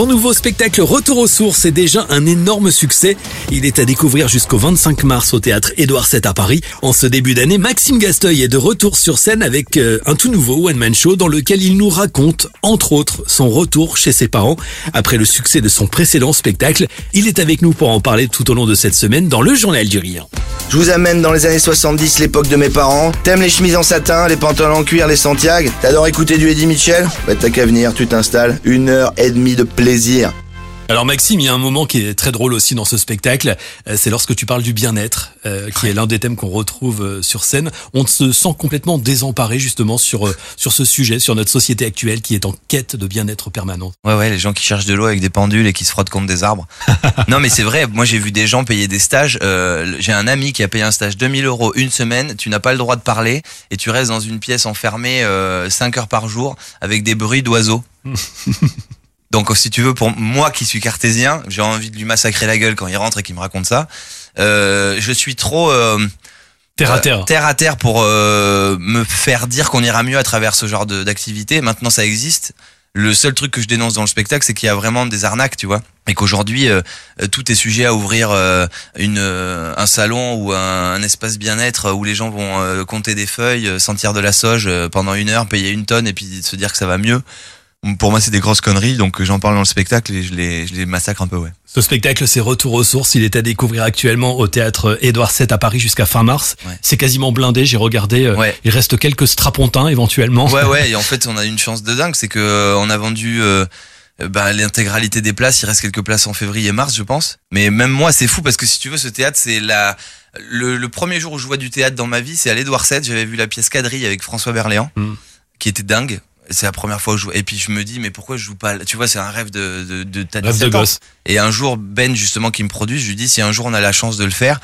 Son nouveau spectacle Retour aux sources est déjà un énorme succès. Il est à découvrir jusqu'au 25 mars au théâtre Édouard VII à Paris. En ce début d'année, Maxime Gasteuil est de retour sur scène avec euh, un tout nouveau one-man show dans lequel il nous raconte, entre autres, son retour chez ses parents après le succès de son précédent spectacle. Il est avec nous pour en parler tout au long de cette semaine dans le Journal du Rire. Je vous amène dans les années 70, l'époque de mes parents. T'aimes les chemises en satin, les pantalons en cuir, les Santiago? T'adores écouter du Eddie Mitchell? Bah t'as qu'à venir, tu t'installes. Une heure et demie de plaisir. Alors Maxime, il y a un moment qui est très drôle aussi dans ce spectacle, euh, c'est lorsque tu parles du bien-être, euh, qui est l'un des thèmes qu'on retrouve euh, sur scène. On se sent complètement désemparé justement sur sur ce sujet, sur notre société actuelle qui est en quête de bien-être permanent. Ouais ouais, les gens qui cherchent de l'eau avec des pendules et qui se frottent contre des arbres. non mais c'est vrai, moi j'ai vu des gens payer des stages. j'ai un ami qui a payé un stage 2000 euros une semaine. Tu n'as pas le droit de parler et tu restes dans une pièce enfermée 5 heures par jour avec des bruits d'oiseaux. Donc si tu veux, pour moi qui suis cartésien, j'ai envie de lui massacrer la gueule quand il rentre et qu'il me raconte ça. Euh, je suis trop euh, terre à terre, terre à terre pour euh, me faire dire qu'on ira mieux à travers ce genre d'activité. Maintenant, ça existe. Le seul truc que je dénonce dans le spectacle, c'est qu'il y a vraiment des arnaques, tu vois, et qu'aujourd'hui euh, tout est sujet à ouvrir euh, une un salon ou un, un espace bien-être où les gens vont compter des feuilles, sentir de la sauge pendant une heure, payer une tonne et puis se dire que ça va mieux pour moi, c'est des grosses conneries, donc j'en parle dans le spectacle et je les, je les massacre un peu, ouais. Ce spectacle, c'est Retour aux sources. Il est à découvrir actuellement au théâtre Édouard VII à Paris jusqu'à fin mars. C'est quasiment blindé. J'ai regardé. Euh, il reste quelques strapontins éventuellement. Ouais, ouais. Et en fait, on a une chance de dingue, c'est que euh, on a vendu. Euh, bah, l'intégralité des places, il reste quelques places en février et mars, je pense. Mais même moi, c'est fou parce que si tu veux, ce théâtre, c'est la le, le, premier jour où je vois du théâtre dans ma vie, c'est à l'Édouard VII. J'avais vu la pièce Quadrille avec François Berléand, mm. qui était dingue c'est la première fois que je joue. Et puis je me dis, mais pourquoi je joue pas? Tu vois, c'est un rêve de, de, de, rêve de gosse. Et un jour, Ben, justement, qui me produit, je lui dis, si un jour on a la chance de le faire,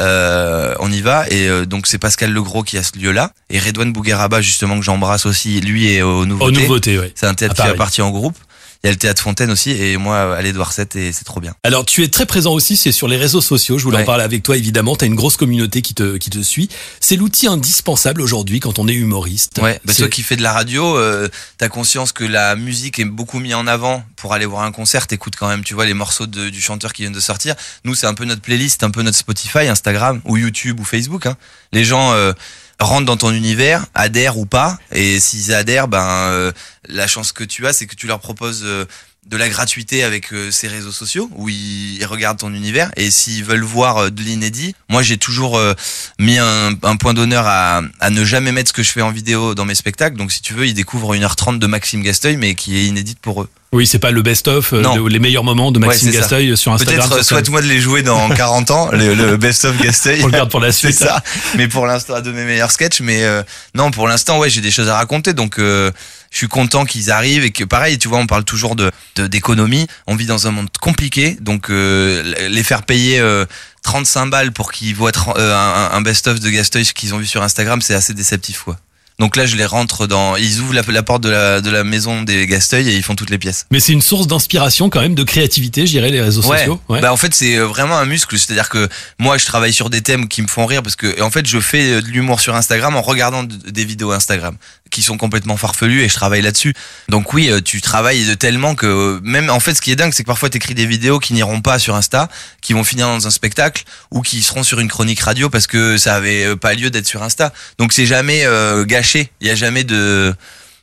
euh, on y va. Et euh, donc c'est Pascal Legros qui a ce lieu-là. Et Redouane Bougueraba, justement, que j'embrasse aussi, lui est au Nouveauté. Au Nouveauté, oui. C'est un théâtre qui appartient au groupe. Il y a le théâtre Fontaine aussi et moi à l'Edouard 7 et c'est trop bien. Alors tu es très présent aussi, c'est sur les réseaux sociaux. Je voulais en parler avec toi évidemment. Tu as une grosse communauté qui te qui te suit. C'est l'outil indispensable aujourd'hui quand on est humoriste. Ouais. Bah, toi qui fais de la radio, euh, t'as conscience que la musique est beaucoup mise en avant pour aller voir un concert. T'écoutes quand même, tu vois, les morceaux de, du chanteur qui viennent de sortir. Nous c'est un peu notre playlist, un peu notre Spotify, Instagram ou YouTube ou Facebook. Hein. Les gens euh, rentrent dans ton univers, adhèrent ou pas. Et s'ils adhèrent, ben euh, la chance que tu as, c'est que tu leur proposes euh, de la gratuité avec euh, ces réseaux sociaux où ils, regardent ton univers et s'ils veulent voir de l'inédit, moi j'ai toujours mis un, point d'honneur à, à, ne jamais mettre ce que je fais en vidéo dans mes spectacles. Donc si tu veux, ils découvrent 1h30 de Maxime Gasteuil mais qui est inédite pour eux. Oui, c'est pas le best-of, euh, les meilleurs moments de Maxime Gasteuil sur Instagram. Peut-être souhaite-moi de les jouer dans 40 ans, le, best-of Gasteuil. On le garde pour la suite. c'est ça. Mais pour l'instant, de mes meilleurs sketchs. Mais euh, non, pour l'instant, ouais, j'ai des choses à raconter. Donc, euh, je suis content qu'ils arrivent et que, pareil, tu vois, on parle toujours de d'économie. on vit dans un monde compliqué, donc les faire payer 35 balles pour qu'ils voient un, un best-of de Gasteuil qu'ils ont vu sur Instagram, c'est assez déceptif, quoi. Donc là, je les rentre dans. Ils ouvrent la, porte de la, de la maison des Gasteuil et ils font toutes les pièces. Mais c'est une source d'inspiration quand même, de créativité, je dirais, les réseaux sociaux. Ouais. Bah en fait, c'est euh, vraiment un muscle. C'est-à-dire que moi, je travaille sur des thèmes qui me font rire parce que, en fait, je fais euh, de l'humour sur Instagram en regardant des vidéos Instagram qui sont complètement farfelus et je travaille là-dessus. Donc oui, euh, tu travailles tellement que même en fait ce qui est dingue c'est que parfois tu écris des vidéos qui n'iront pas sur Insta, qui vont finir dans un spectacle ou qui seront sur une chronique radio parce que ça avait euh, pas lieu d'être sur Insta. Donc c'est jamais euh, gâché, il y a jamais de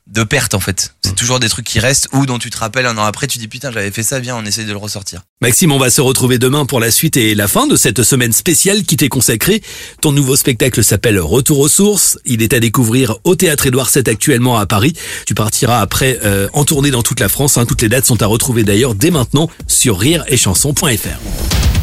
de perte en fait. C'est mm. toujours des trucs qui restent ou dont tu te rappelles un an après, tu dis putain j'avais fait ça, viens on essaye de le ressortir. Maxime, on va se retrouver demain pour la suite et la fin de cette semaine spéciale qui t'est consacrée. Ton nouveau spectacle s'appelle Retour aux sources. Il est à découvrir au Théâtre Édouard VII actuellement à Paris. Tu partiras après euh, en tournée dans toute la France. Hein. Toutes les dates sont à retrouver d'ailleurs dès maintenant sur rireetchanson.fr.